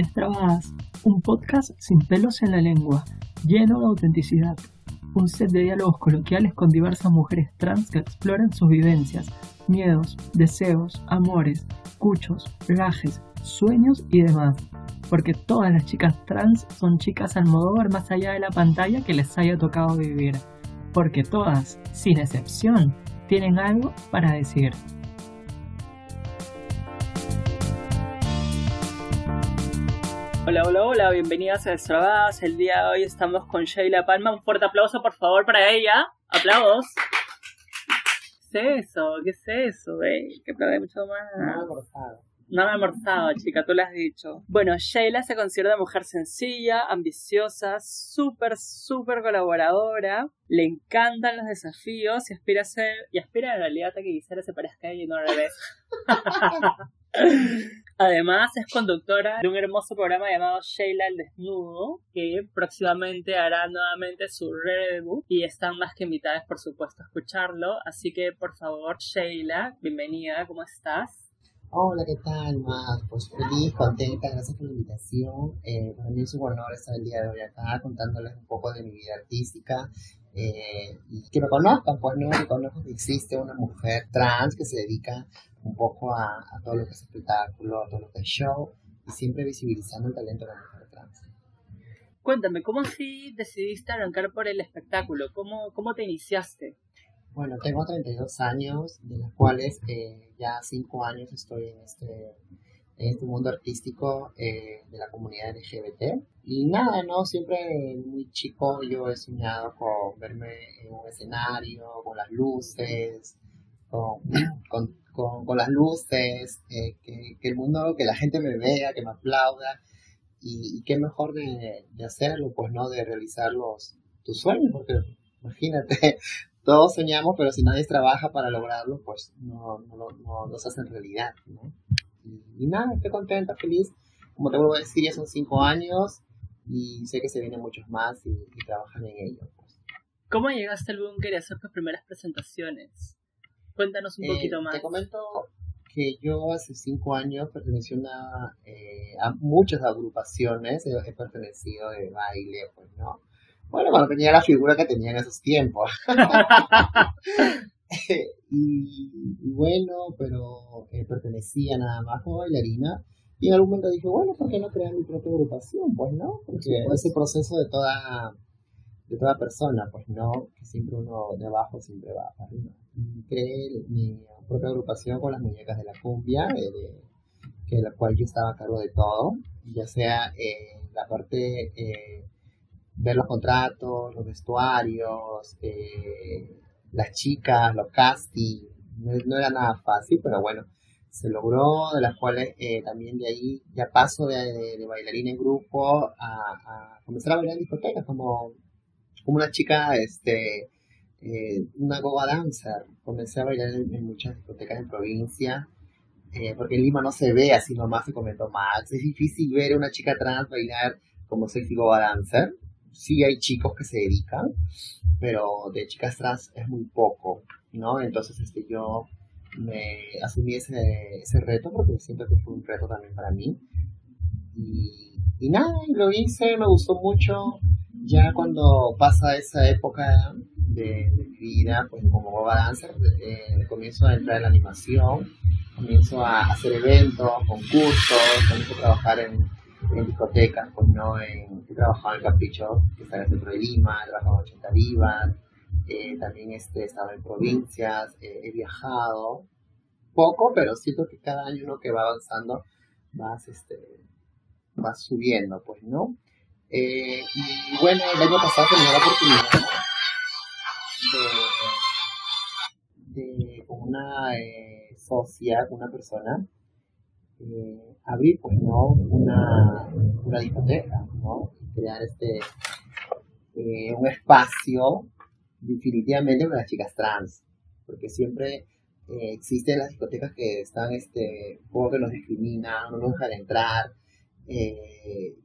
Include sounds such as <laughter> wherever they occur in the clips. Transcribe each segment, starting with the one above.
Destrabadas, un podcast sin pelos en la lengua, lleno de autenticidad. Un set de diálogos coloquiales con diversas mujeres trans que exploran sus vivencias, miedos, deseos, amores, cuchos, rajes, sueños y demás. Porque todas las chicas trans son chicas al ver más allá de la pantalla que les haya tocado vivir. Porque todas, sin excepción, tienen algo para decir. Hola, hola, hola, bienvenidas a Destrabadas. El día de hoy estamos con Sheila Palma. Un fuerte aplauso, por favor, para ella. Aplausos. ¿Qué es eso? ¿Qué es eso? Eh? Que aplaude mucho más. Nada almorzado. Nada almorzado, chica, tú lo has dicho. Bueno, Sheila se considera una mujer sencilla, ambiciosa, súper, súper colaboradora. Le encantan los desafíos y aspira a ser, y aspira en realidad a que Gisela se parezca a ella y no al revés. <laughs> <laughs> Además, es conductora de un hermoso programa llamado Sheila el Desnudo, que próximamente hará nuevamente su debut y están más que invitadas, por supuesto, a escucharlo. Así que, por favor, Sheila, bienvenida, ¿cómo estás? Hola, ¿qué tal, Más? Pues feliz, contenta, gracias por la invitación. Eh, para mí es un honor estar el día de hoy acá contándoles un poco de mi vida artística. Eh, y que me conozcan, pues no, que conozcan que existe una mujer trans que se dedica un poco a, todo lo que es espectáculo, a todo lo que es show, y siempre visibilizando el talento de la mujer trans. Cuéntame, ¿cómo así decidiste arrancar por el espectáculo? ¿Cómo, cómo te iniciaste? Bueno, tengo 32 años, de los cuales eh, ya 5 años estoy en este, en este mundo artístico eh, de la comunidad LGBT. Y nada, ¿no? Siempre muy chico yo he soñado con verme en un escenario, con las luces, con, <clears throat> con con, las luces, eh, que, el mundo, que la gente me vea, que me aplauda. Y, qué mejor de, hacerlo, pues, ¿no? De realizar los, tus sueños, porque imagínate, <laughs> todos soñamos, pero si nadie trabaja para lograrlo, pues no, no, no, no se hace en realidad, ¿no? Y, nada, estoy contenta, feliz. Como te vuelvo a decir, ya son cinco años y sé que se vienen muchos más y, trabajan en ello. Pues. ¿Cómo llegaste al búnker y hacer tus primeras presentaciones? Cuéntanos un poquito eh, más. Te comento que yo hace cinco años pertenecí eh, a muchas agrupaciones, he, pertenecido de baile, pues, ¿no? Bueno, cuando tenía la figura que tenía en esos tiempos. <laughs> y, bueno, pero eh, pertenecía nada más como bailarina. Y en algún momento dije, bueno, ¿por qué no crear mi propia agrupación? Pues no, porque ese proceso de toda de toda persona, pues no, que siempre uno de abajo siempre va. Creé mi propia agrupación con las muñecas de la cumbia, eh, que la cual yo estaba a cargo de todo, ya sea eh, la parte, eh, ver los contratos, los vestuarios, las chicas, los castings, no, era nada fácil, pero bueno, se logró, de las cuales también de ahí ya paso de, de, bailarina en grupo a, a, comenzar a bailar en discotecas como como una chica, este, eh, una goa dancer. Comencé a bailar en, muchas discotecas en provincia, eh, porque en Lima no se ve así nomás, se comentó Max. Es difícil ver a una chica trans bailar como sexy goa dancer. Sí hay chicos que se dedican, pero de chicas trans es muy poco, ¿no? Entonces, este, yo me asumí ese, ese reto porque siento que fue un reto también para mí. Y, y nada, lo hice, me gustó mucho ya cuando pasa esa época de, mi vida, pues como Boba Dancer, eh, comienzo a entrar en la animación, comienzo a hacer eventos, concursos, comienzo a trabajar en, discotecas, pues no, en, he trabajado en Capricho, que está en el centro de Lima, he trabajado en 80 Vivas, eh, también este, he estado en provincias, eh, he viajado, poco, pero siento que cada año uno que va avanzando, vas, este, vas subiendo, pues, ¿no? Eh, y bueno, el año pasado tenía la oportunidad de, con una eh, socia, una persona, eh, abrir pues no una, una discoteca, ¿no? crear este eh, un espacio definitivamente para las chicas trans, porque siempre eh, existen las discotecas que están este, poco que nos discriminan, no nos dejan entrar, eh,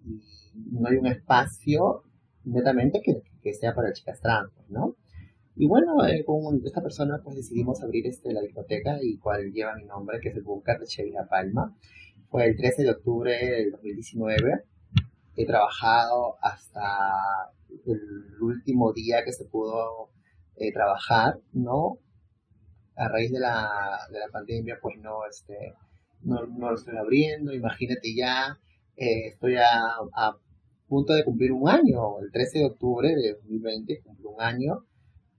no hay un espacio netamente que, sea para chicas trans, ¿no? Y bueno, eh, con esta persona pues decidimos abrir este, la discoteca y cual lleva mi nombre, que es el Bunker de Sheila Palma. fue el 13 de octubre del 2019. He trabajado hasta el último día que se pudo eh, trabajar, ¿no? A raíz de la, de la pandemia, pues no, este, no lo estoy abriendo. Imagínate ya, eh, estoy a, a punto de cumplir un año, el 13 de octubre de 2020 cumple un año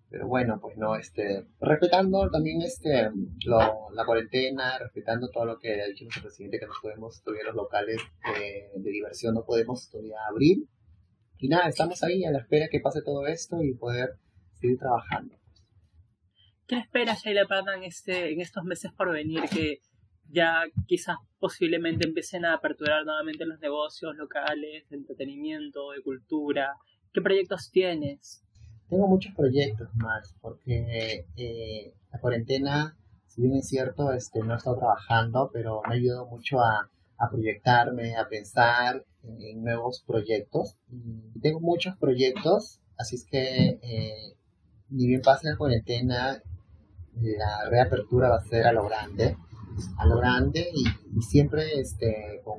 pero bueno, pues no, este, respetando también este, la cuarentena, respetando todo lo que ha dicho nuestro presidente, que no podemos todavía los locales eh, de diversión, no podemos todavía abrir. Y nada, estamos ahí a la espera que pase todo esto y poder seguir trabajando. ¿Qué esperas, Sheila Pata, en, este, en estos meses por venir? Que ya quizás posiblemente empiecen a aperturar nuevamente los negocios locales de entretenimiento, de cultura. ¿Qué proyectos tienes? Tengo muchos proyectos más, porque eh, la cuarentena, si bien es cierto, este, no he estado trabajando, pero me ha ayudado mucho a, proyectarme, a pensar en, nuevos proyectos. Tengo muchos proyectos, así es que eh, ni bien pase la cuarentena, la reapertura va a ser a lo grande, a lo grande y, siempre este, con,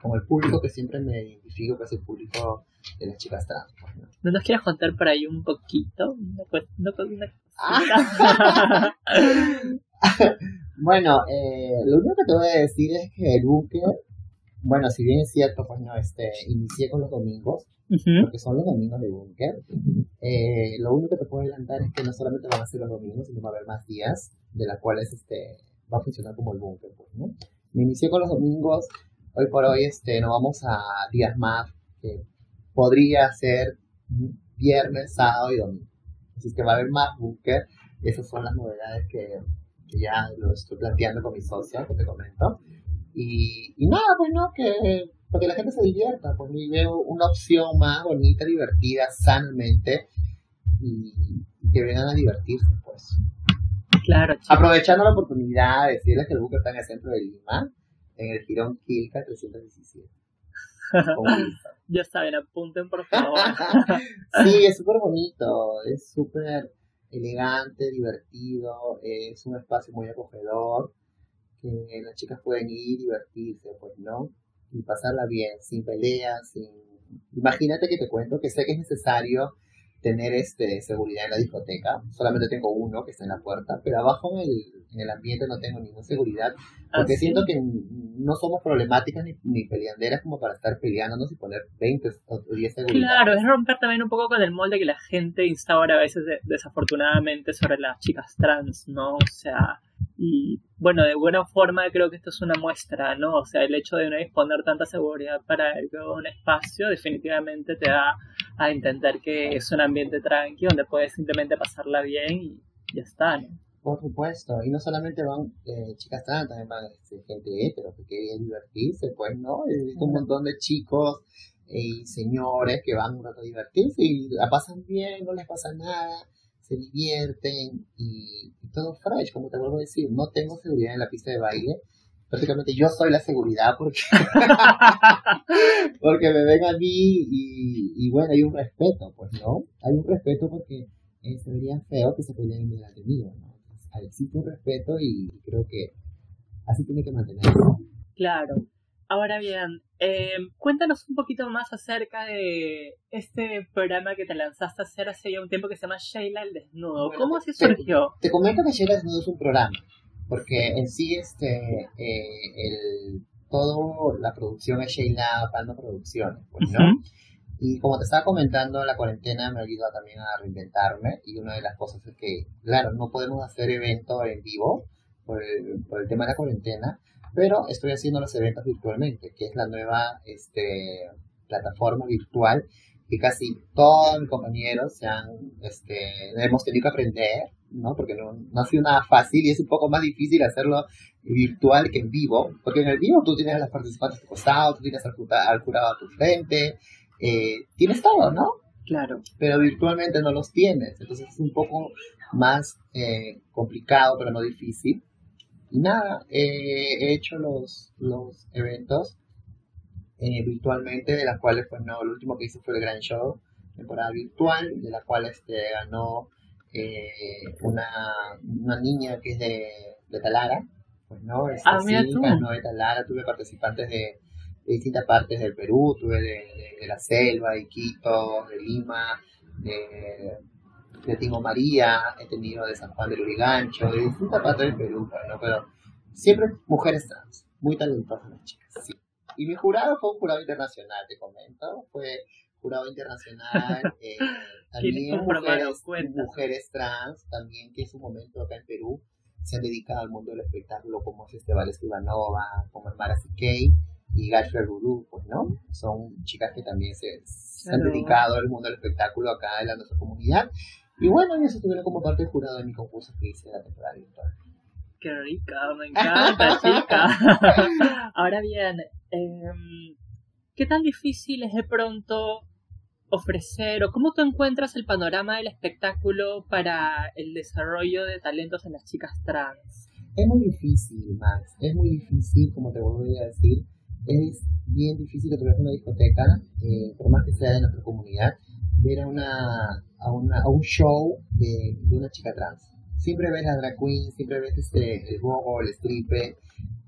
con, el público que siempre me identifico, que es el público de las chicas trans. Pues, ¿no? nos quieres contar por ahí un poquito? Ah. <laughs> bueno, eh, lo único que te voy a decir es que el búnker, bueno, si bien es cierto, pues no, este, inicié con los domingos, porque son los domingos de búnker. Eh, lo único que te puedo adelantar es que no solamente van a ser los domingos, sino va a haber más días, de las cuales este, va a funcionar como el búnker, pues, ¿no? Me inicié con los domingos, hoy por hoy este, no vamos a días más, que podría ser viernes, sábado y domingo. Así que va a haber más búnker. Esas son las novedades que, ya lo estoy planteando con mi socia, que te comento. Y, nada, pues no, que porque la gente se divierta, pues y veo una opción más bonita, divertida, sanamente, y, que vengan a divertirse, pues. Claro. Aprovechando la oportunidad de decirles que el búnker está en el centro de Lima, en el Girón Quilca 317. <laughs> ya saben, apunten por favor. <laughs> sí, es súper bonito, es súper elegante, divertido, es un espacio muy acogedor, que las chicas pueden ir, divertirse, pues, ¿no? Y pasarla bien, sin peleas, sin... Imagínate que te cuento que sé que es necesario tener este seguridad en la discoteca. Solamente tengo uno que está en la puerta, pero abajo en el, en el ambiente no tengo ninguna seguridad, porque ¿Ah, siento que no somos problemáticas ni, ni, peleanderas como para estar peleándonos y poner 20 o 10 seguridad. Claro, es romper también un poco con el molde que la gente instaura a veces desafortunadamente sobre las chicas trans, ¿no? O sea, y bueno, de buena forma creo que esto es una muestra, ¿no? O sea, el hecho de no disponer tanta seguridad para un espacio definitivamente te da a entender que es un ambiente tranquilo donde puedes simplemente pasarla bien y ya está, ¿no? Por supuesto, y no solamente van eh, chicas trans, también van este, gente hetero que quiere divertirse, pues, ¿no? Visto un montón de chicos y señores que van un rato a divertirse y la pasan bien, no les pasa nada se divierten y, todo fresh, como te vuelvo a decir, no tengo seguridad en la pista de baile, prácticamente yo soy la seguridad porque, <laughs> porque me ven a mí y, bueno, hay un respeto, pues, ¿no? Hay un respeto porque eh, se vería feo que se peleen en delante mío, ¿no? existe un respeto y creo que así tiene que mantenerse. Claro. Ahora bien, eh, cuéntanos un poquito más acerca de este programa que te lanzaste a hacer hace ya un tiempo que se llama Sheila el Desnudo. ¿Cómo así surgió? Te, comento que Sheila el Desnudo es un programa, porque en sí este, eh, el, todo la producción es Sheila Pando Producciones, pues, ¿no? Y como te estaba comentando, la cuarentena me ayudado también a reinventarme y una de las cosas es que, claro, no podemos hacer eventos en vivo por el, por el tema de la cuarentena, pero estoy haciendo los eventos virtualmente, que es la nueva este, plataforma virtual que casi todos mis compañeros se han, este, hemos tenido que aprender, ¿no? Porque no, no ha sido nada fácil y es un poco más difícil hacerlo virtual que en vivo, porque en el vivo tú tienes a las participantes a tu costado, tú tienes al, jurado a tu frente, eh, tienes todo, ¿no? Claro. Pero virtualmente no los tienes, entonces es un poco más eh, complicado, pero no difícil. Y nada, he hecho los, los eventos eh, virtualmente, de las cuales, pues no, el último que hice fue el Gran Show, temporada virtual, de la cual este, ganó eh, una, una niña que es de, de Talara, Pues no, es Ah, así, mira tú. Canoeta Lara, tuve participantes de, de distintas partes del Perú, tuve de, de- de la selva, de Quito, de Lima, de, de Tingo María, he tenido de San Juan del Urigancho, de distintas partes del Perú, pues, ¿no? pero siempre mujeres trans, muy talentosas las chicas, sí. Y mi jurado fue un jurado internacional, te comento, fue jurado internacional, <laughs> eh, también mujeres, mujeres trans, también que en su momento acá en Perú se han dedicado al mundo del espectáculo, como es Esteban Ivanova, como Mara Kay y Gashfer Guru, pues, ¿no? Son chicas que también se, se han Claro. dedicado al mundo del espectáculo acá en la nuestra comunidad. Y bueno, ellos estuvieron como parte del jurado de mi concurso que hice la temporada virtual. Qué rica, me encanta, <laughs> chica. <laughs> Ahora bien, em, ¿qué tan difícil es de pronto ofrecer o cómo tú encuentras el panorama del espectáculo para el desarrollo de talentos en las chicas trans? Es muy difícil, Max. Es muy difícil, como te voy a decir. Es bien difícil que tú veas una discoteca, eh, por más que sea de nuestra comunidad, ver a, una, a, una, a un show de, de una chica trans. Siempre ves la drag queen, siempre ves este, el gogo, el stripper,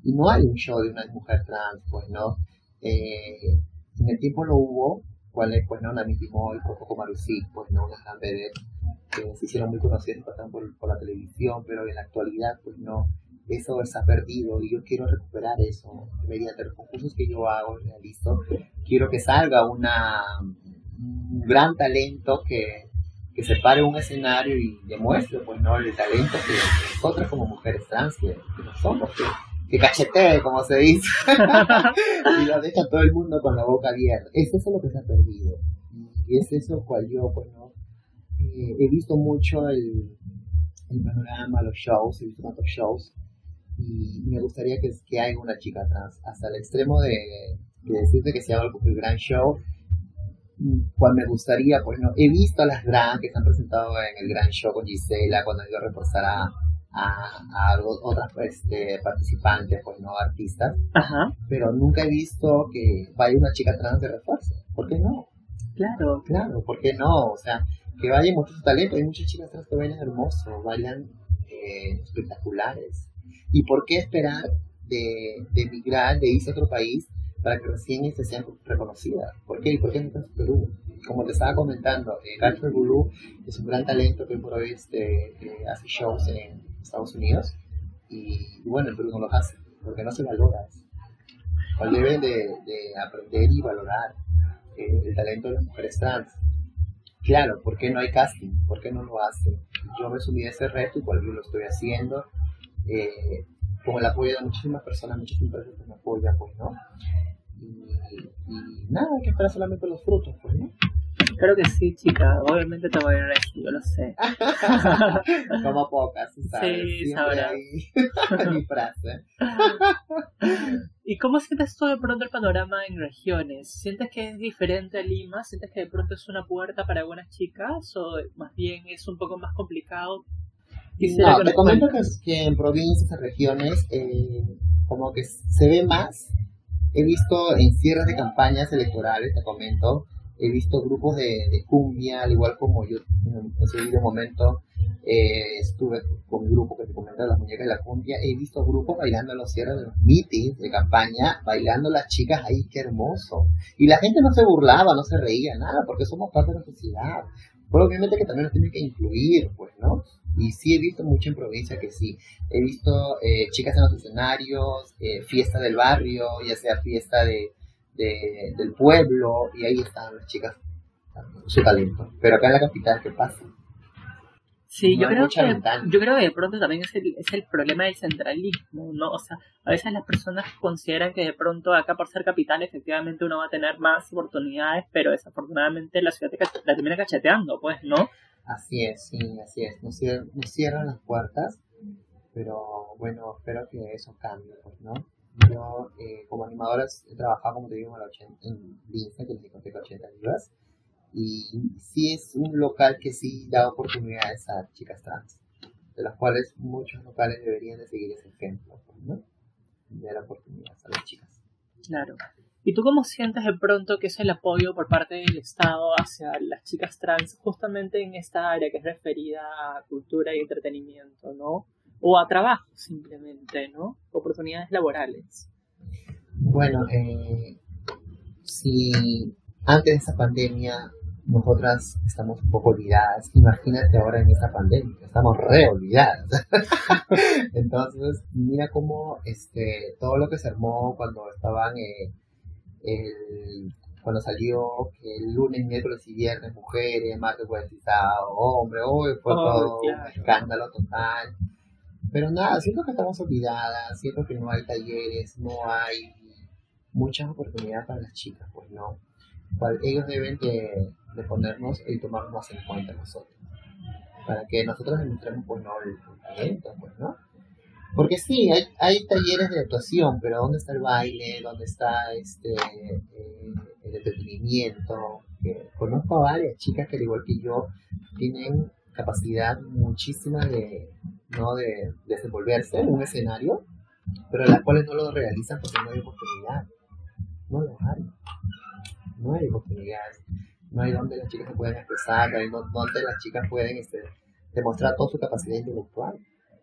y no hay un show de una mujer trans, pues no. Eh, en el tiempo lo hubo, cual es, pues no, Nami Timol, Coco Marusí, pues no, unas gran vedettes que se hicieron muy conocidas pasaron por, por la televisión, pero en la actualidad, pues no, eso se ha perdido y yo quiero recuperar eso mediante los concursos que yo hago realizo. Quiero que salga una, un gran talento que, que se pare un escenario y demuestre, pues no, el talento que nosotras como mujeres trans que, que no somos, que, que cachetee, como se dice, <laughs> y lo deja todo el mundo con la boca abierta. Es eso lo que se ha perdido. Y es eso cual yo, pues no, eh, he visto mucho el, el panorama, los shows, he visto tantos shows, y me gustaría que, que haya una chica trans, hasta el extremo de, de decirte que se haga el, el gran show, cual me gustaría, pues no, he visto a las gran que se han presentado en el gran show con Gisela, cuando han ido a reforzar a, a, a otras este, participantes, pues no, artistas, Ajá, pero nunca he visto que vaya una chica trans de refuerzo, ¿por qué no? claro. Claro, ¿por qué no? O sea, que vayan mucho su talento. Hay muchas chicas trans que bailan hermoso, bailan eh, espectaculares. ¿Y por qué esperar de, de emigrar, de irse a otro país para que recién este sean reconocidas? ¿Por qué? ¿Y por qué no en Perú? Como te estaba comentando, eh, Garfield Gulu es un gran talento que por hoy este, eh, hace shows en Estados Unidos y, bueno, en Perú no los hace, porque no se valora eso. Cual deben de, de aprender y valorar eh, el talento de las mujeres trans. Claro, ¿por qué no hay casting? ¿Por qué no lo hacen? Yo me sumí a ese reto por yo lo estoy haciendo. eh, con el apoyo de muchísimas personas, muchas empresas me apoyan, pues, ¿no? Y, y nada, hay que esperar solamente los frutos, pues, ¿no? Claro que sí, chica. Obviamente te voy a ir yo lo sé. <laughs> Como pocas, ¿sabes? Sí, Siempre sabrás. hay <laughs> mi frase. ¿Y cómo sientes tú de pronto el panorama en regiones? ¿Sientes que es diferente a Lima? ¿Sientes que de pronto es una puerta para algunas chicas? ¿O más bien es un poco más complicado? Quisiera No, que te comento que, que en provincias, en regiones, eh, como que se ve más. He visto en cierres de campañas electorales, te comento, he visto grupos de, cumbia, al igual como yo en ese momento eh, estuve con mi grupo que te comento de las muñecas de la cumbia, he visto grupos bailando en los cierres de los meetings de campaña, bailando las chicas ahí, qué hermoso. Y la gente no se burlaba, no se reía, nada, porque somos parte de la sociedad. Pero obviamente que también nos tienen que incluir, pues, ¿no? Y sí he visto mucho en provincia que sí. He visto eh, chicas en los escenarios, eh, fiesta del barrio, ya sea fiesta de, de- del pueblo, y ahí están las chicas, su talento. Pero acá en la capital, ¿qué pasa? Sí, no yo creo que ventana. yo creo que de pronto también es el, es el problema del centralismo, ¿no? O sea, a veces las personas consideran que de pronto acá por ser capital efectivamente uno va a tener más oportunidades, pero desafortunadamente la ciudad te la termina cacheteando, pues, ¿no? Así es, sí, así es. Nos, cier- nos cierran las puertas, pero bueno, espero que eso cambie, pues, ¿no? Yo, eh, como animadora, he trabajado, como te digo, en, la ochen- en Lince, que es discoteca 80 Vivas, y sí es un local que sí da oportunidades a chicas trans, de las cuales muchos locales deberían de seguir ese ejemplo, ¿no? De dar oportunidades a las chicas. Claro. ¿Y tú cómo sientes de pronto que es el apoyo por parte del Estado hacia las chicas trans justamente en esta área que es referida a cultura y entretenimiento, ¿no? O a trabajo simplemente, ¿no? Oportunidades laborales. Bueno, eh, si antes de esa pandemia nosotras estamos un poco olvidadas, imagínate ahora en esta pandemia, estamos re olvidadas. <laughs> Entonces, mira cómo este, todo lo que se armó cuando estaban, eh, el, cuando salió el lunes, miércoles y viernes mujeres, martes, jueves hombre, hoy fue oh, todo un escándalo total. Pero nada, siento que estamos olvidadas, siento que no hay talleres, no hay muchas oportunidades para las chicas, pues no. ellos deben de, ponernos y tomarnos más en cuenta nosotros. Para que nosotros demostremos, pues no, el, talento, pues no. Porque sí, hay, hay talleres de actuación, pero ¿dónde está el baile? ¿Dónde está este eh, el entretenimiento? Que conozco a varias chicas que, al igual que yo, tienen capacidad muchísima de, ¿no? de desenvolverse en un escenario, pero las cuales no lo realizan porque no hay oportunidad. No lo hay. No hay oportunidades. No hay donde las chicas se pueden expresar, no hay donde las chicas pueden este, demostrar toda su capacidad intelectual.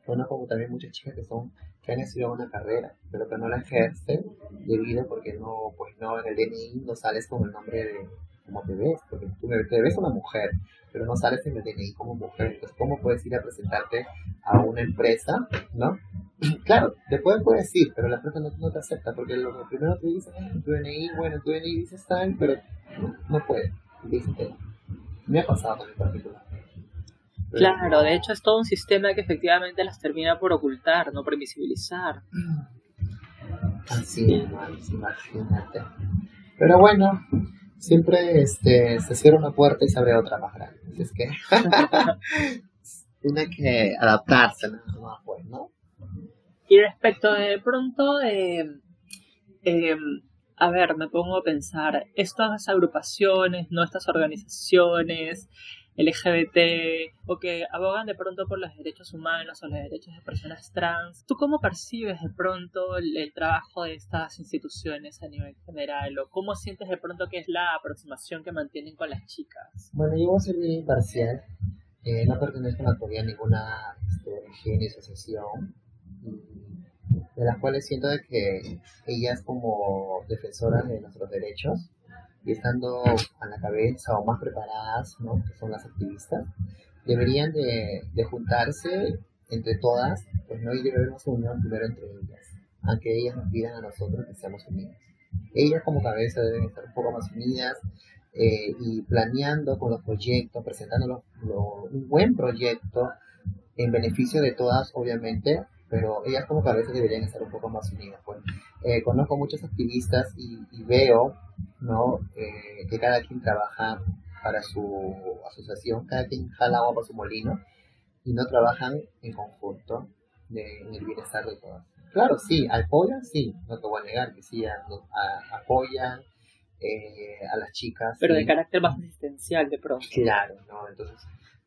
Bueno, como también muchas chicas que son que han estudiado una carrera, pero que no la ejercen debido porque no, pues no, en el DNI no sales con el nombre de cómo te ves, porque tú te ves una mujer, pero no sales en el DNI como mujer. Entonces, ¿cómo puedes ir a presentarte a una empresa, no? <clears throat> claro, después puedes ir, pero la empresa no, te acepta, porque lo primero te dice, en tu DNI, bueno, tu DNI dice tal, pero no, puede. me ha pasado también particular. Claro, de hecho es todo un sistema que efectivamente las termina por ocultar, no por invisibilizar. Así es, imagínate. Pero bueno, siempre este, se cierra una puerta y se abre otra más grande. Así es que <laughs> tiene que adaptarse nada más, pues, ¿no? Y respecto de pronto, eh, eh, a ver, me pongo a pensar, estas agrupaciones, no estas organizaciones LGBT o que abogan de pronto por los derechos humanos o los derechos de personas trans, ¿tú cómo percibes de pronto el, trabajo de estas instituciones a nivel general o cómo sientes de pronto que es la aproximación que mantienen con las chicas? Bueno, yo voy a ser muy imparcial. Eh, no pertenezco a ninguna este, ni asociación de las cuales siento que ellas como defensoras de nuestros derechos y estando a la cabeza o más preparadas, ¿no? que son las activistas, deberían de, juntarse entre todas, pues no y debe una unión primero entre ellas, aunque ellas nos pidan a nosotros que seamos unidas. Ellas como cabeza deben estar un poco más unidas eh, y planeando con los proyectos, presentando un buen proyecto en beneficio de todas, obviamente, pero ellas como cabeza deberían estar un poco más unidas. Pues. Eh, conozco muchos activistas y, veo ¿no? Eh, que cada quien trabaja para su asociación, cada quien jala agua para su molino y no trabajan en conjunto en el bienestar de todas. Claro, sí, apoyan, sí, no te voy a negar que sí, apoyan eh, a las chicas. Pero de carácter más asistencial de pronto. Claro, ¿no? Entonces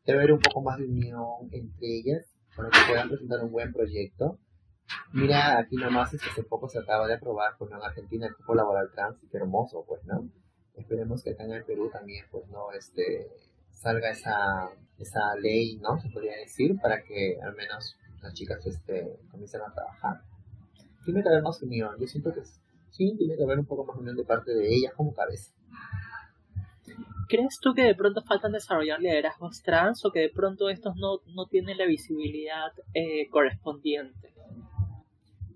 debe haber un poco más de unión entre ellas para que puedan presentar un buen proyecto. Mira, aquí nomás es que hace poco se acaba de aprobar pues, en Argentina el cupo laboral trans, y qué hermoso, pues, ¿no? Esperemos que acá en el Perú también, pues, ¿no? Este, salga esa, esa ley, ¿no? Se podría decir, para que al menos las chicas este, comiencen a trabajar. Tiene que haber más unión, yo siento que sí, tiene que haber un poco más unión de parte de ellas como cabeza. ¿Crees tú que de pronto faltan desarrollar liderazgos trans o que de pronto estos no, no tienen la visibilidad eh, correspondiente?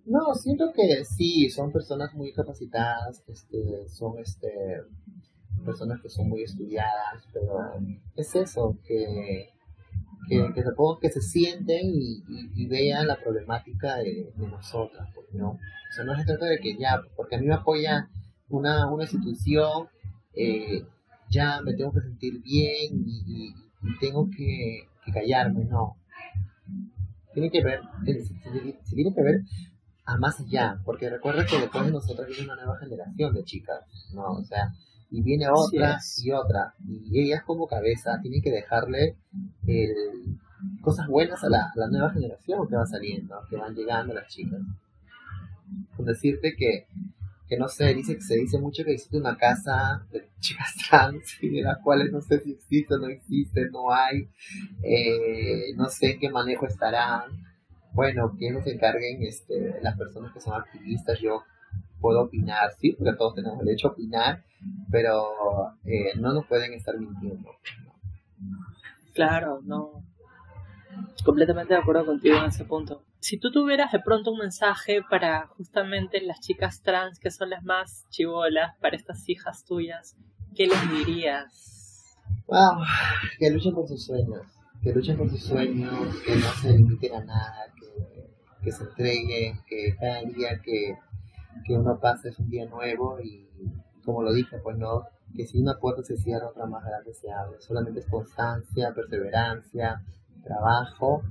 No, siento que sí, son personas muy capacitadas, este, son este, personas que son muy estudiadas, pero es eso, que, que, que supongo que se sienten y, vean la problemática de, nosotras, pues, ¿no? O sea, no se trata de que ya, porque a mí me apoya una, una institución, eh, ya me tengo que sentir bien y, tengo que, callarme, no. Tiene que ver, se, tiene que ver a más allá, porque recuerda que después de nosotros viene una nueva generación de chicas, ¿no? O sea, y viene otra y otra, y ellas como cabeza tienen que dejarle cosas buenas a la, a la, nueva generación que va saliendo, que van llegando las chicas. Con decirte que que no sé, dice que se dice mucho que existe una casa de chicas trans <laughs> y de las cuales no sé si existe o no existe, no hay, eh, no sé en qué manejo estarán, bueno, que nos encarguen este, las personas que son activistas, yo puedo opinar, sí, porque todos tenemos el derecho a opinar, pero eh, no nos pueden estar mintiendo. Claro, no. Completamente de acuerdo contigo en ese punto. Si tú tuvieras de pronto un mensaje para justamente las chicas trans que son las más chivolas, para estas hijas tuyas, ¿qué les dirías? Wow, que luchen por sus sueños, que luchen por sus sueños, que no se limiten a nada, que, se entreguen, que cada día que, que uno pasa es un día nuevo y como lo dije, pues no, que si una puerta se cierra, otra más grande se abre. Solamente es constancia, perseverancia, trabajo.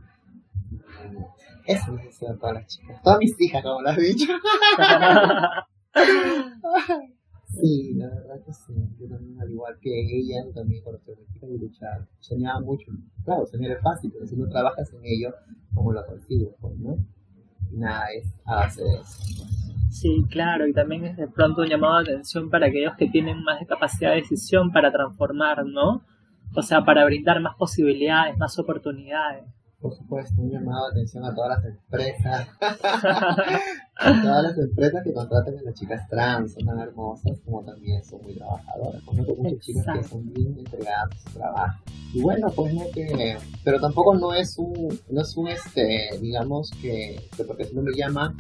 Eso necesitan todas las chicas. Todas mis hijas, como lo has dicho. <laughs> sí, la verdad que sí. Yo también, al igual que ella, también con los y luchar. Soñaba mucho. Claro, soñar es fácil, pero si no trabajas en ello, ¿cómo lo consigues? Pues, ¿no? Nada, es a eso. Sí, claro, y también es de pronto un llamado de atención para aquellos que tienen más capacidad de decisión para transformar, ¿no? O sea, para brindar más posibilidades, más oportunidades. Por supuesto, un llamado de atención a todas las empresas. <laughs> a todas las empresas que contraten a las chicas trans, son tan hermosas como también son muy trabajadoras. Conozco muchas chicas que son bien entregadas a su trabajo. Y bueno, pues no que. Pero tampoco no es un, no es un este, digamos que, que porque si no me llama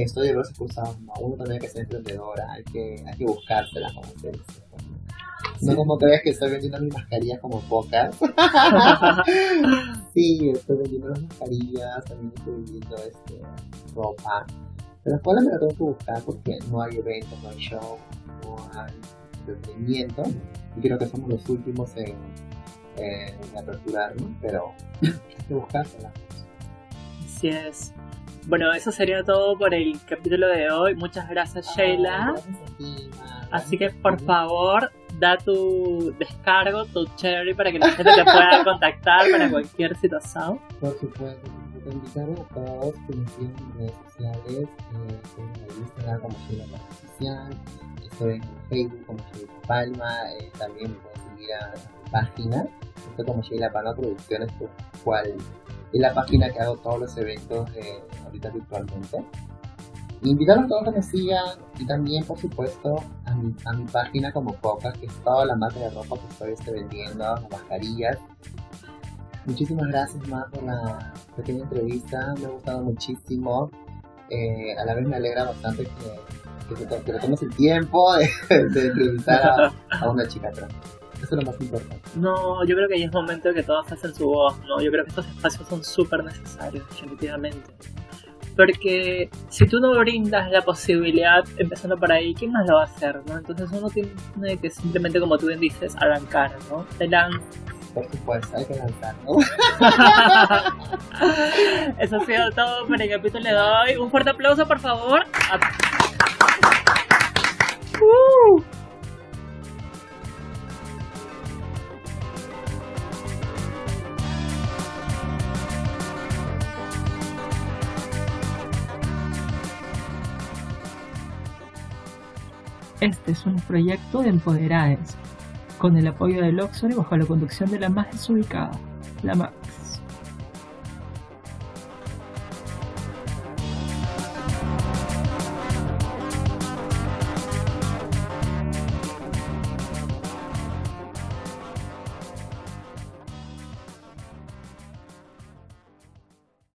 estoy de brazos cruzados, no, uno también hay que ser emprendedora, hay que, hay que buscársela como. No como crees que estoy vendiendo mis mascarillas como pocas. <laughs> sí, estoy vendiendo las mascarillas, también estoy vendiendo este, ropa. Pero después me la tengo que buscar porque no hay eventos, no hay show, no hay entretenimiento. Y creo que somos los últimos en, en aperturarnos, pero <laughs> hay que buscársela. Así es. Bueno, eso sería todo por el capítulo de hoy. Muchas gracias, Sheila. Así que, por favor, da tu descargo, tu cherry, para que la gente te pueda <laughs> contactar para cualquier situación. Por supuesto, te invitaron a todos que me sigan en redes sociales. Eh, estoy en Instagram como Sheila Palma Social, estoy en Facebook como Sheila Palma, eh, también me pueden seguir a mi página, estoy como Sheila Palma Producciones, por cual es la página que hago todos los eventos eh, ahorita virtualmente. Invitar a todos a que me sigan y también, por supuesto, a mi, a mi página como Pocas, que es toda la marca de ropa que estoy este, vendiendo, las mascarillas. Muchísimas gracias más por la pequeña entrevista, me ha gustado muchísimo. Eh, a la vez me alegra bastante que, que, te, tomes el tiempo de, entrevistar a, a una chica trans. Eso es lo más importante. No, yo creo que ya es momento de que todos hacen su voz, ¿no? Yo creo que estos espacios son súper necesarios, definitivamente. Porque si tú no brindas la posibilidad, empezando por ahí, ¿quién más lo va a hacer, no? Entonces uno tiene que simplemente, como tú bien dices, arrancar, ¿no? Te. Por supuesto, hay que lanzar, ¿no? <laughs> Eso ha sido todo por el capítulo de hoy. Un fuerte aplauso, por favor. Este es un proyecto de Empoderades, con el apoyo del Oxford y bajo la conducción de la más desubicada, la